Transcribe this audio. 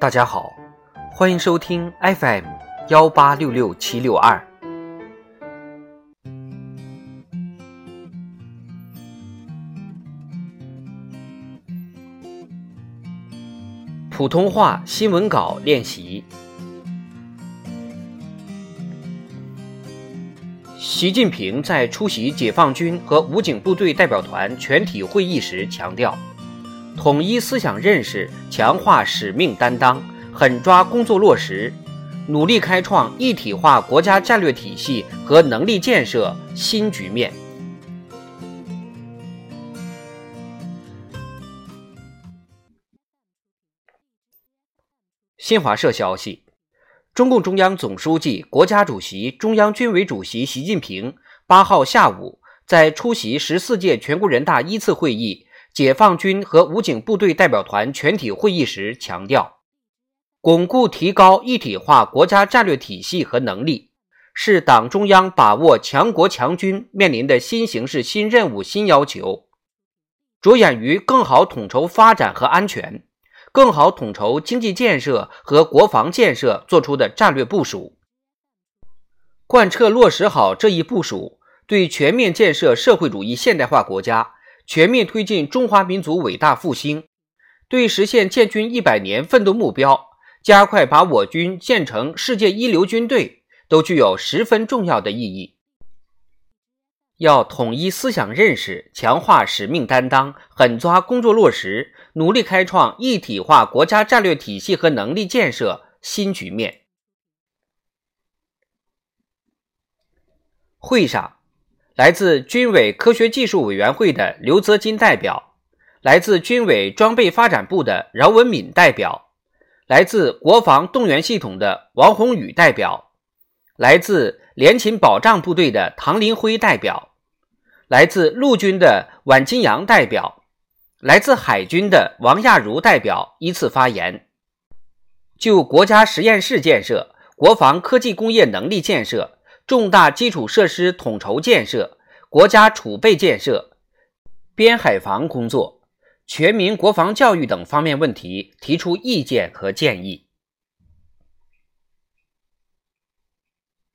大家好，欢迎收听 FM 幺八六六七六二。普通话新闻稿练习。习近平在出席解放军和武警部队代表团全体会议时强调。统一思想认识，强化使命担当，狠抓工作落实，努力开创一体化国家战略体系和能力建设新局面。新华社消息，中共中央总书记、国家主席、中央军委主席习近平八号下午在出席十四届全国人大一次会议。解放军和武警部队代表团全体会议时强调，巩固提高一体化国家战略体系和能力，是党中央把握强国强军面临的新形势、新任务、新要求，着眼于更好统筹发展和安全，更好统筹经济建设和国防建设作出的战略部署。贯彻落实好这一部署，对全面建设社会主义现代化国家。全面推进中华民族伟大复兴，对实现建军一百年奋斗目标，加快把我军建成世界一流军队，都具有十分重要的意义。要统一思想认识，强化使命担当，狠抓工作落实，努力开创一体化国家战略体系和能力建设新局面。会上。来自军委科学技术委员会的刘泽金代表，来自军委装备发展部的饶文敏代表，来自国防动员系统的王宏宇代表，来自联勤保障部队的唐林辉代表，来自陆军的宛金阳代表，来自海军的王亚茹代表依次发言，就国家实验室建设、国防科技工业能力建设。重大基础设施统筹建设、国家储备建设、边海防工作、全民国防教育等方面问题提出意见和建议。